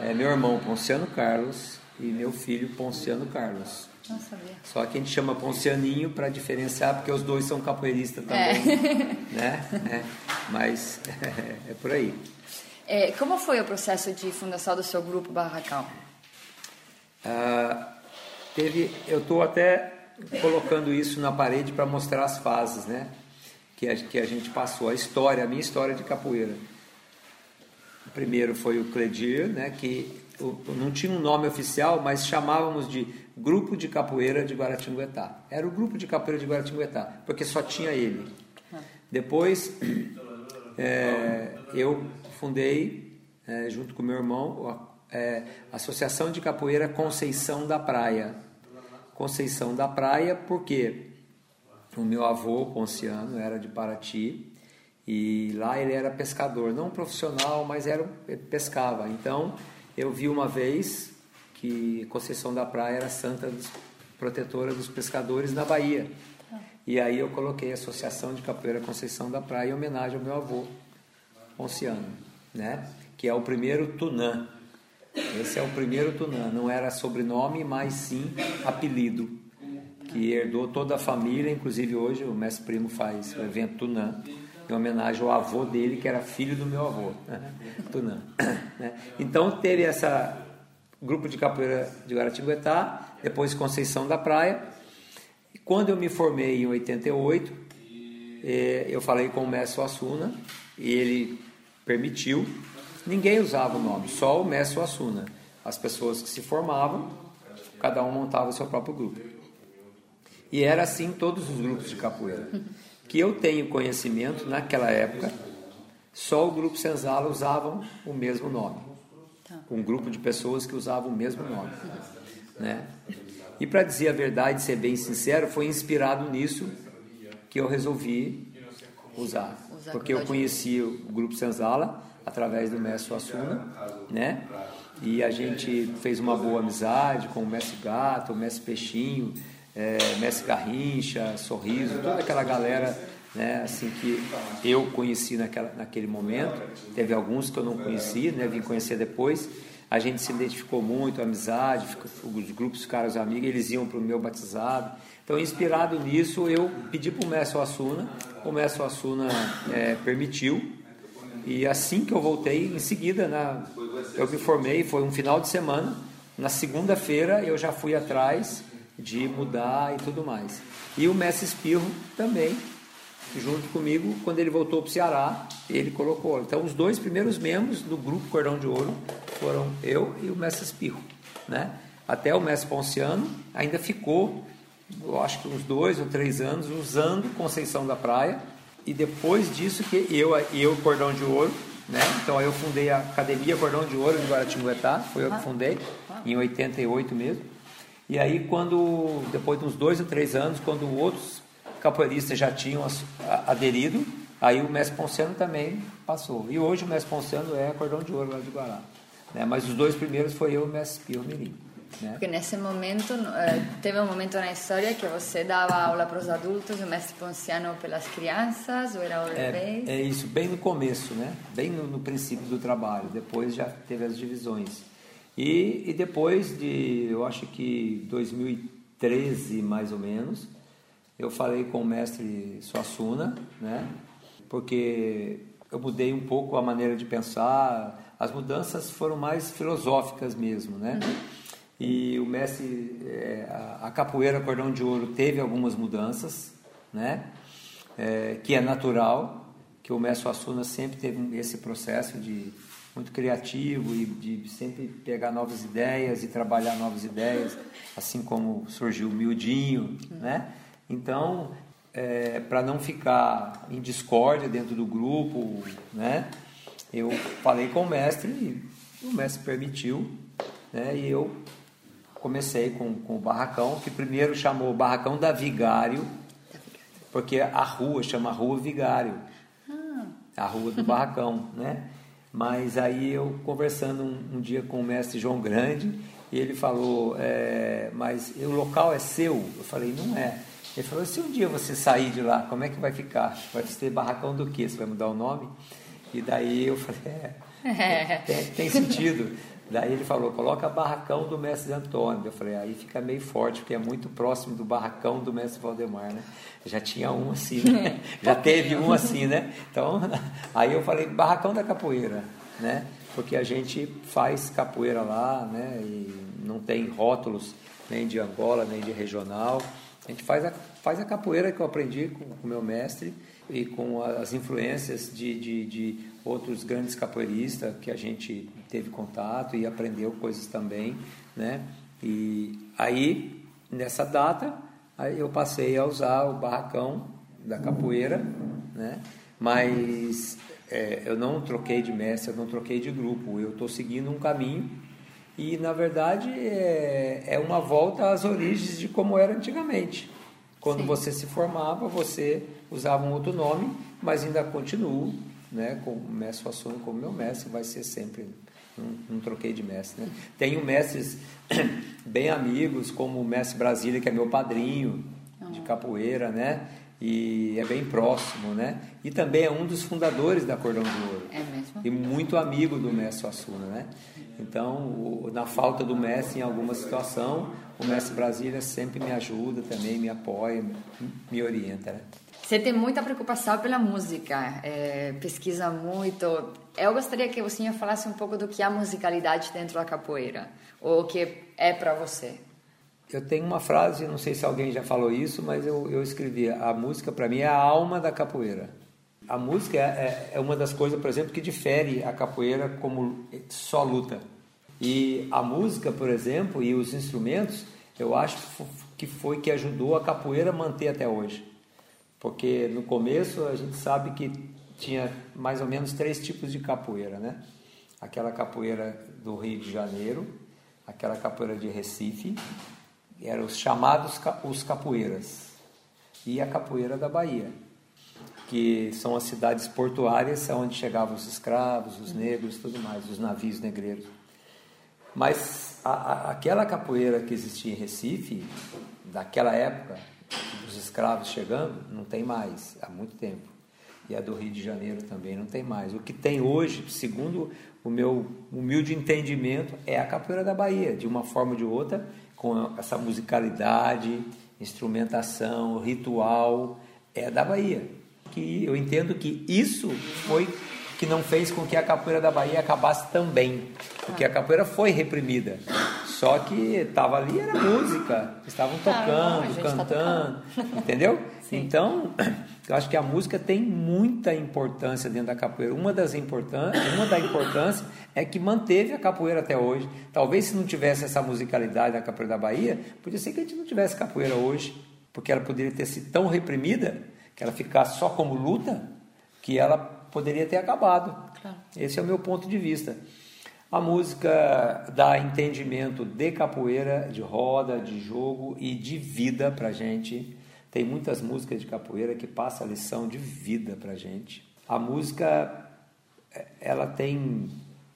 é, meu irmão, Ponciano Carlos, e meu filho, Ponciano Carlos. Não sabia. Só que a gente chama Poncianinho para diferenciar, porque os dois são capoeiristas também. É. *laughs* Né? É. Mas *laughs* é, por aí. É, como foi o processo de fundação do seu grupo Barracão? Ah, teve, eu estou até colocando isso na parede para mostrar as fases, né? Que a, que a gente passou, a história, a minha história de capoeira. O primeiro foi o Cledir, né, que não tinha um nome oficial, mas chamávamos de Grupo de Capoeira de Guaratinguetá. Era o Grupo de Capoeira de Guaratinguetá, porque só tinha ele. Depois, *clears throat* é, eu fundei, é, junto com meu irmão, é, a Associação de Capoeira Conceição da Praia. Conceição da Praia, por quê? O meu avô, Ponciano, era de Paraty e lá ele era pescador, não profissional, mas era pescava. Então eu vi uma vez que Conceição da Praia era santa dos, protetora dos pescadores na Bahia. E aí eu coloquei a Associação de Capoeira Conceição da Praia em homenagem ao meu avô, Ponciano, né? que é o primeiro Tunã. Esse é o primeiro Tunã, não era sobrenome, mas sim apelido que herdou toda a família, inclusive hoje o mestre primo faz o evento Tunã, em homenagem ao avô dele, que era filho do meu avô, né? Tunã. *coughs* Né? Então teve essa grupo de capoeira de Guaratinguetá, depois Conceição da Praia. E quando eu me formei em 88, eh, eu falei com o mestre Assuna e ele permitiu. Ninguém usava o nome, só o mestre Assuna. As pessoas que se formavam, cada um montava o seu próprio grupo. E era assim todos os grupos de capoeira. Que eu tenho conhecimento, naquela época, só o grupo Senzala usavam o mesmo nome. Tá. Um grupo de pessoas que usavam o mesmo nome. Né? E para dizer a verdade, ser bem sincero, foi inspirado nisso que eu resolvi usar. Porque eu conheci o grupo Senzala através do mestre Assuna, né? E a gente fez uma boa amizade com o mestre Gato, o mestre Peixinho, é, Mestre Garrincha, Sorriso, toda aquela galera né, assim que eu conheci naquela, naquele momento. Teve alguns que eu não conheci, né, vim conhecer depois. A gente se identificou muito, amizade, os grupos ficaram os amigos, eles iam para o meu batizado. Então, inspirado nisso, eu pedi para o Mestre Assuna, o Mestre Assuna é, permitiu. E assim que eu voltei, em seguida, na, eu me formei, foi um final de semana. Na segunda-feira eu já fui atrás de mudar e tudo mais. E o Mestre Espirro também, junto comigo, quando ele voltou para o Ceará, ele colocou. Então, os dois primeiros membros do grupo Cordão de Ouro foram eu e o Mestre Espirro. Né? Até o Mestre Ponciano ainda ficou eu acho que uns dois ou três anos usando Conceição da Praia e depois disso que eu eu Cordão de Ouro, né? Então eu fundei a Academia Cordão de Ouro de Guaratinguetá, foi eu que fundei em 88 mesmo. E aí quando depois de uns dois ou três anos, quando outros capoeiristas já tinham aderido, aí o mestre Ponciano também passou. E hoje o mestre Ponciano é Cordão de Ouro lá de Guará. Né? Mas os dois primeiros foi eu e o mestre Pio Mirim. Né? Porque nesse momento, eh, teve um momento na história que você dava aula para os adultos, o mestre Ponciano pelas crianças, ou era ao é, é isso, bem no começo, né? Bem no, no, princípio do trabalho. Depois já teve as divisões. E, e depois de, eu acho que 2013 mais ou menos, eu falei com o mestre Suassuna, né? Porque eu mudei um pouco a maneira de pensar. As mudanças foram mais filosóficas mesmo, né? E o mestre, é, a, capoeira cordão de ouro teve algumas mudanças, né? É, que é natural, que o mestre Asuna sempre teve esse processo de muito criativo e de sempre pegar novas ideias e trabalhar novas ideias, assim como surgiu o miudinho, né? Então, é, para não ficar em discórdia dentro do grupo, né? Eu falei com o mestre e o mestre permitiu, né? E eu comecei com, com o barracão, que primeiro chamou Barracão da Vigário, porque a rua chama Rua Vigário, ah. a rua do barracão, né? Mas aí eu conversando um, um, dia com o mestre João Grande, ele falou, é, mas o local é seu? Eu falei, não é. Ele falou, se um dia você sair de lá, como é que vai ficar? Vai ter barracão do quê? Você vai mudar o nome? E daí eu falei, é, *laughs* tem, tem sentido. Daí ele falou, coloca barracão do mestre Antônio. Eu falei, aí fica meio forte, porque é muito próximo do barracão do mestre Valdemar, né? Já tinha um assim, né? *laughs* já teve um assim, né? Então, *laughs* aí eu falei, barracão da capoeira, né? Porque a gente faz capoeira lá, né? E não tem rótulos nem de Angola, nem de regional. A gente faz a, faz a capoeira que eu aprendi com o meu mestre e com as influências de, de, de outros grandes capoeiristas que a gente teve contato e aprendeu coisas também, né? E aí, nessa data, eu passei a usar o barracão da capoeira, né? Mas é, eu não troquei de mestre, eu não troquei de grupo, eu estou seguindo um caminho e, na verdade, é, é uma volta às origens de como era antigamente. Quando Sim. você se formava, você usava um outro nome, mas ainda continuo né, com o mestre Suassuna como meu mestre, vai ser sempre, não, não troquei de mestre. Né? Tenho mestres *coughs* bem amigos, como o mestre Brasília, que é meu padrinho de capoeira, né? E é bem próximo, né? E também é um dos fundadores da Cordão de Ouro. É mesmo? E muito amigo do mestre Suassuna, né? Então, o, na falta do mestre em alguma situação, o mestre Brasília sempre me ajuda também, me apoia, me orienta, né? Você tem muita preocupação pela música, é, pesquisa muito. Eu gostaria que você falasse um pouco do que é a musicalidade dentro da capoeira, ou o que é para você. Eu tenho uma frase, não sei se alguém já falou isso, mas eu, eu escrevi: a música para mim é a alma da capoeira. A música é, é, uma das coisas, por exemplo, que difere a capoeira como só luta. E a música, por exemplo, e os instrumentos, eu acho que foi que ajudou a capoeira a manter até hoje. Porque no começo a gente sabe que tinha mais ou menos três tipos de capoeira, né? Aquela capoeira do Rio de Janeiro, aquela capoeira de Recife, eram os chamados os capoeiras, e a capoeira da Bahia, que são as cidades portuárias onde chegavam os escravos, os negros, tudo mais, os navios negreiros. Mas a, a, aquela capoeira que existia em Recife, daquela época, os escravos chegando, não tem mais, há muito tempo. E a do Rio de Janeiro também não tem mais. O que tem hoje, segundo o meu humilde entendimento, é a capoeira da Bahia, de uma forma ou de outra, com essa musicalidade, instrumentação, ritual, é da Bahia. Que eu entendo que isso foi que não fez com que a capoeira da Bahia acabasse também, porque a capoeira foi reprimida. Só que estava ali era música, estavam Claro, tocando, a gente tá cantando, entendeu? *laughs* Então, eu acho que a música tem muita importância dentro da capoeira. Uma das importâncias, uma da importância é que manteve a capoeira até hoje. Talvez se não tivesse essa musicalidade da capoeira da Bahia, podia ser que a gente não tivesse capoeira hoje, porque ela poderia ter sido tão reprimida que ela ficasse só como luta, que ela poderia ter acabado. Claro. Esse é o meu ponto de vista. A música dá entendimento de capoeira, de roda, de jogo e de vida pra gente. Tem muitas músicas de capoeira que passam a lição de vida pra gente. A música eh, ela tem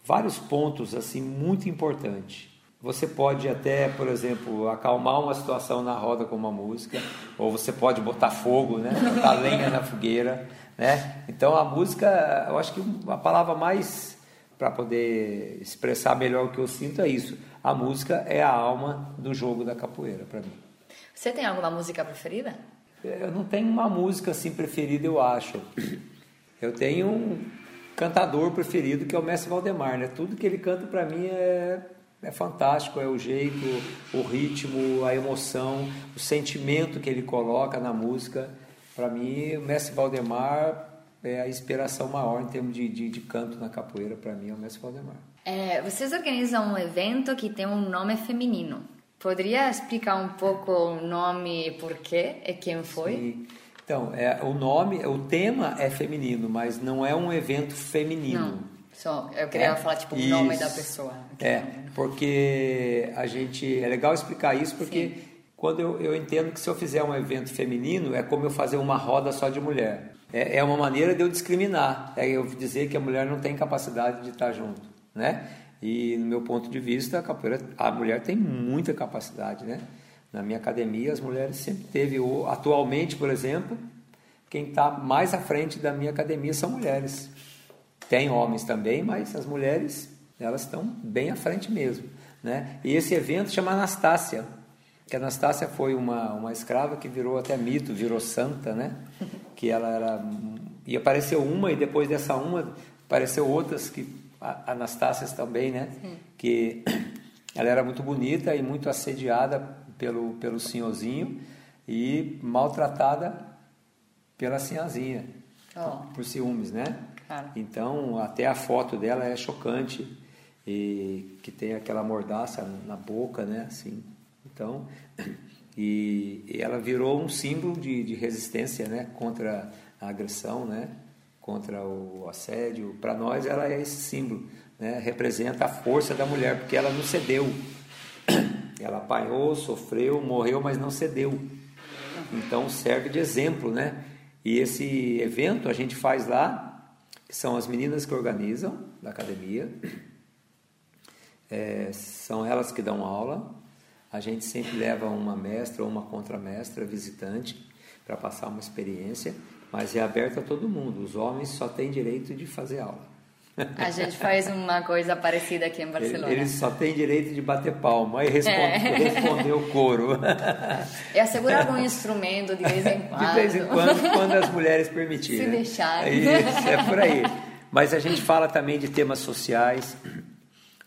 vários pontos assim muito importantes. Você pode até, por exemplo, acalmar uma situação na roda com uma música, ou você pode botar fogo, né? botar lenha na fogueira. Né? Então a música, eu acho que a palavra mais para poder expressar melhor o que eu sinto é isso. A música é a alma do jogo da capoeira para mim. Você tem alguma música preferida? Eu não tenho uma música assim preferida, eu acho. Eu tenho um cantador preferido que é o Mestre Valdemar, né? Tudo que ele canta para mim é é fantástico, é o jeito, o ritmo, a emoção, o sentimento que ele coloca na música. Para mim, o Mestre Valdemar é a inspiração maior em termos de, de, de canto na capoeira, para mim, é o Mestre Valdemar. É, vocês organizam um evento que tem um nome feminino. Poderia explicar um pouco o nome e porquê e quem foi? Sim. Então, é, o nome, o tema é feminino, mas não é um evento feminino. Não. Só, eu queria É, falar tipo o nome da pessoa. É, porque a gente. É legal explicar isso porque quando eu, eu entendo que se eu fizer um evento feminino é como eu fazer uma roda só de mulher. É, é uma maneira de eu discriminar, é eu dizer que a mulher não tem capacidade de estar junto, né? E no meu ponto de vista, a capoeira, a mulher tem muita capacidade, né? Na minha academia, as mulheres sempre teve, atualmente, por exemplo, quem está mais à frente da minha academia são mulheres. Tem homens também, mas as mulheres, elas estão bem à frente mesmo. Né? E esse evento chama Anastácia, que a Anastácia foi uma, uma escrava que virou até mito, virou santa, né? *laughs* Que ela era... E apareceu uma, e depois dessa uma, apareceu outras, que Anastácias também, né? Que *clears throat* ela era muito bonita e muito assediada pelo, pelo senhorzinho e maltratada pela senhazinha, Oh. por ciúmes, né? Claro. Então, até a foto dela é chocante e que tem aquela mordaça na boca, né? Assim. Então, e, e ela virou um símbolo de, de resistência, né? Contra a agressão, né? Contra o assédio. Para nós, ela é esse símbolo, né? Representa a força da mulher, porque ela não cedeu. *coughs* Ela apanhou, sofreu, morreu, mas não cedeu. Então serve de exemplo, né? E esse evento a gente faz lá, são as meninas que organizam da academia, É, são elas que dão aula. A gente sempre leva uma mestra ou uma contramestra visitante para passar uma experiência, mas é aberto a todo mundo. Os homens só têm direito de fazer aula. A gente faz uma coisa parecida aqui em Barcelona. Eles só têm direito de bater palma e responder, É. responder o coro. E assegurar algum instrumento de vez em quando. De vez em quando, quando as mulheres permitirem. Se deixarem. Isso, é por aí. Mas a gente fala também de temas sociais,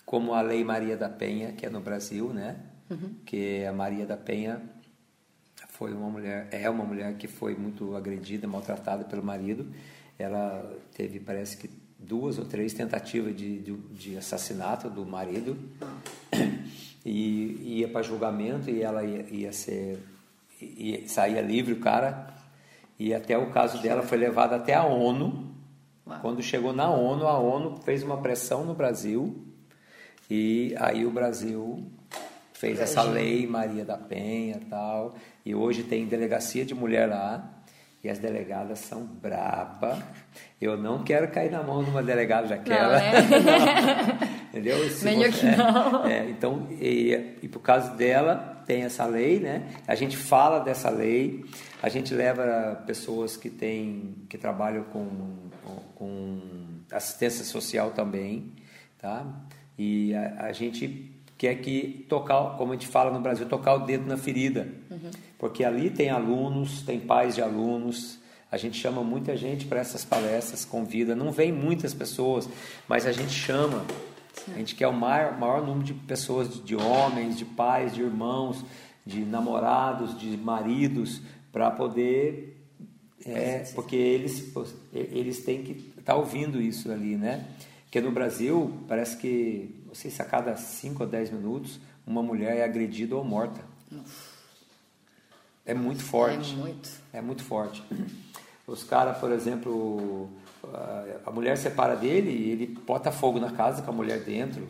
como a Lei Maria da Penha, que é no Brasil, né? Uhum. Que a Maria da Penha foi uma mulher, é uma mulher que foi muito agredida, maltratada pelo marido. Ela teve, parece que, duas ou três tentativas de, de, de assassinato do marido *clears throat* e ia para julgamento e ela ia, ia ser ia, saía livre o cara e até o caso dela foi levado até a ONU Uau. quando chegou na ONU a ONU fez uma pressão no Brasil e aí o Brasil fez essa lei Maria da Penha tal e hoje tem delegacia de mulher lá e as delegadas são braba. Eu não quero cair na mão de uma delegada daquela. né? *laughs* Entendeu? Se Melhor que não. É, então, e, e por causa dela, tem essa lei, né? A gente fala dessa lei, a gente leva pessoas que têm, que trabalham com, com assistência social também, tá? E a, a gente quer que tocar, como a gente fala no Brasil, tocar o dedo na ferida, porque ali tem alunos, tem pais de alunos, a gente chama muita gente para essas palestras, convida, não vem muitas pessoas, mas a gente chama. A gente quer o maior, maior número de pessoas, de, de homens, de pais, de irmãos, de namorados, de maridos, para poder. É, porque eles, eles têm que estar tá ouvindo isso ali, né? Porque no Brasil, parece que, não sei se a cada 5 ou 10 minutos, uma mulher é agredida ou morta. É muito forte. É muito. É muito forte. Os caras, por exemplo, a mulher separa dele e ele bota fogo na casa com a mulher dentro.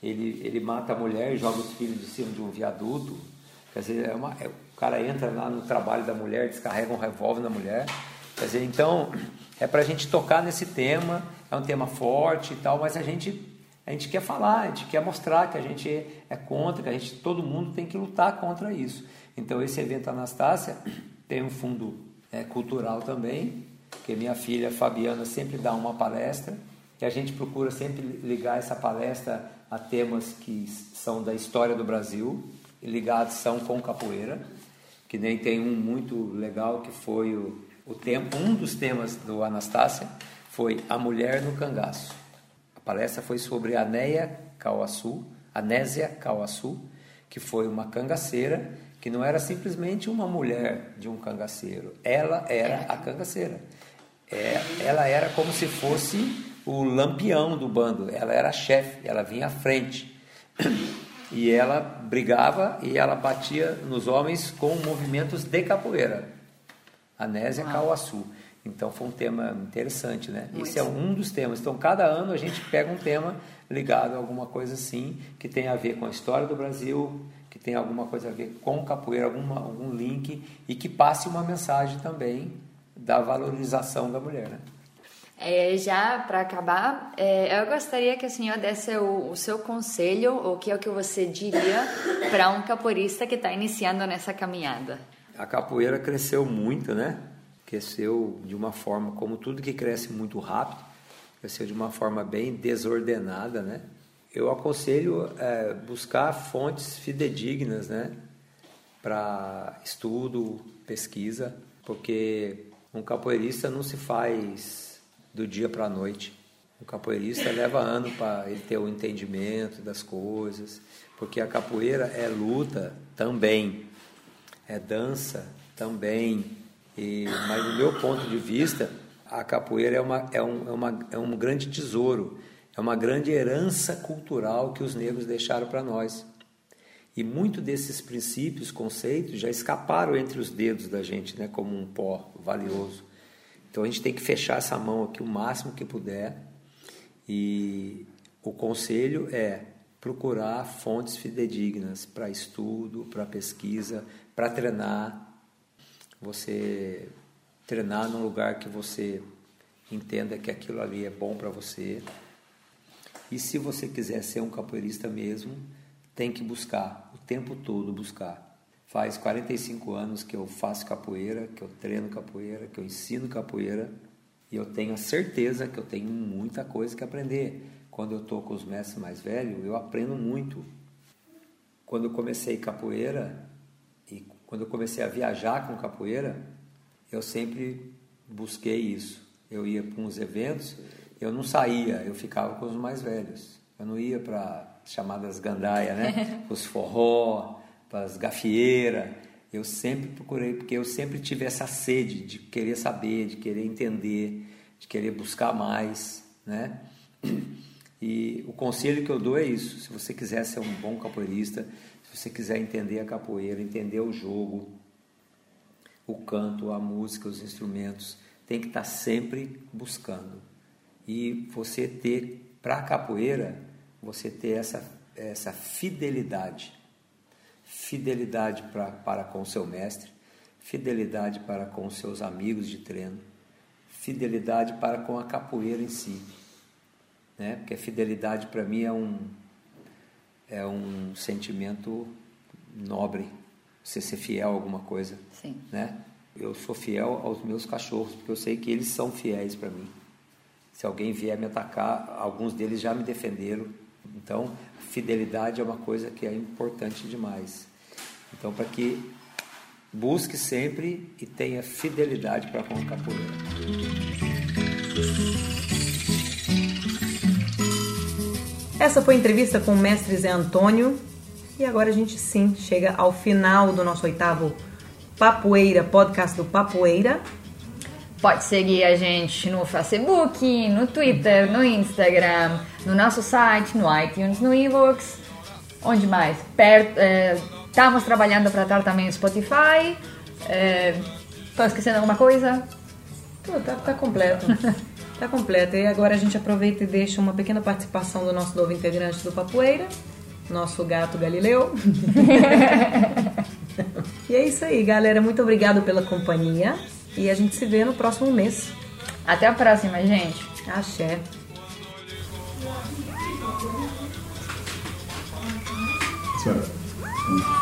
Ele, ele mata a mulher e joga os filhos de cima de um viaduto. Quer dizer, é uma, é, o cara entra lá no trabalho da mulher, descarrega um revólver na mulher. Quer dizer, então, é para a gente tocar nesse tema, é um tema forte e tal, mas a gente, a gente quer falar, a gente quer mostrar que a gente é contra, que a gente, todo mundo tem que lutar contra isso. Então, esse evento Anastácia tem um fundo é, cultural também, que minha filha Fabiana sempre dá uma palestra, que a gente procura sempre ligar essa palestra a temas que são da história do Brasil, ligados são com capoeira, que nem tem um muito legal que foi o, o um dos temas do Anastácia foi a mulher no cangaço. Palestra foi sobre Anéia Cauaçu, Anésia Cauaçu, que foi uma cangaceira que não era simplesmente uma mulher de um cangaceiro, ela era a cangaceira. É, ela era como se fosse o lampião do bando, ela era a chefe, ela vinha à frente. E ela brigava e ela batia nos homens com movimentos de capoeira. Anésia Cauaçu. Então foi um tema interessante, né? Muito. Esse é um dos temas. Então cada ano a gente pega um tema ligado a alguma coisa assim, que tem a ver com a história do Brasil, que tem alguma coisa a ver com capoeira, alguma, algum link e que passe uma mensagem também da valorização da mulher. Né? É, já para acabar, é, eu gostaria que o senhor desse o, o, seu conselho, o que é o que você diria para um capoeirista que está iniciando nessa caminhada. A capoeira cresceu muito, né? Cresceu de uma forma, como tudo que cresce muito rápido, cresceu de uma forma bem desordenada, né? Eu aconselho é, buscar fontes fidedignas, né? Para estudo, pesquisa, porque um capoeirista não se faz do dia para a noite. Um capoeirista leva ano para ele ter o entendimento das coisas, porque a capoeira é luta também, é dança também. E, mas do meu ponto de vista, a capoeira é, uma, é, um, é, uma, é um grande tesouro, é uma grande herança cultural que os negros deixaram para nós. E muito desses princípios, conceitos, já escaparam entre os dedos da gente, né, como um pó valioso. Então a gente tem que fechar essa mão aqui o máximo que puder. E o conselho é procurar fontes fidedignas para estudo, para pesquisa, para treinar. Você treinar num lugar que você entenda que aquilo ali é bom para você. E se você quiser ser um capoeirista mesmo, tem que buscar, o tempo todo buscar. Faz 45 anos que eu faço capoeira, que eu treino capoeira, que eu ensino capoeira e eu tenho a certeza que eu tenho muita coisa que aprender. Quando eu estou com os mestres mais velhos, eu aprendo muito. Quando eu comecei capoeira quando eu comecei a viajar com capoeira, eu sempre busquei isso. Eu ia para uns eventos, eu não saía, eu ficava com os mais velhos. Eu não ia para chamadas gandaia, né? *laughs* Os forró, as gafieiras. Eu sempre procurei, porque eu sempre tive essa sede de querer saber, de querer entender, de querer buscar mais, né? E o conselho que eu dou é isso: se você quiser ser um bom capoeirista, se você quiser entender a capoeira, entender o jogo, o canto, a música, os instrumentos, tem que estar sempre buscando. E você ter para a capoeira você ter essa, essa fidelidade. Fidelidade pra, para com o seu mestre, fidelidade para com os seus amigos de treino, fidelidade para com a capoeira em si. Né? Porque a fidelidade para mim é um, é um sentimento nobre, você ser fiel a alguma coisa. Sim. Né? Eu sou fiel aos meus cachorros, porque eu sei que eles são fiéis para mim. Se alguém vier me atacar, alguns deles já me defenderam, então, fidelidade é uma coisa que é importante demais. Então, para que busque sempre e tenha fidelidade para com a capoeira. Essa foi a entrevista com o mestre Zé Antônio. E agora a gente sim chega ao final do nosso oitavo Papoeira, podcast do Papoeira. Pode seguir a gente no Facebook, no Twitter, no Instagram, no nosso site, no iTunes, no Inbox. Onde mais? Perto, é, estamos trabalhando para estar também no Spotify. Estou esquecendo alguma coisa? Pô, tá, tá completo. *laughs* tá completo. E agora a gente aproveita e deixa uma pequena participação do nosso novo integrante do Papoeira, nosso gato Galileu. *laughs* e é isso aí, galera. Muito obrigado pela companhia. E a gente se vê no próximo mês. Até a próxima, gente. Axé. É.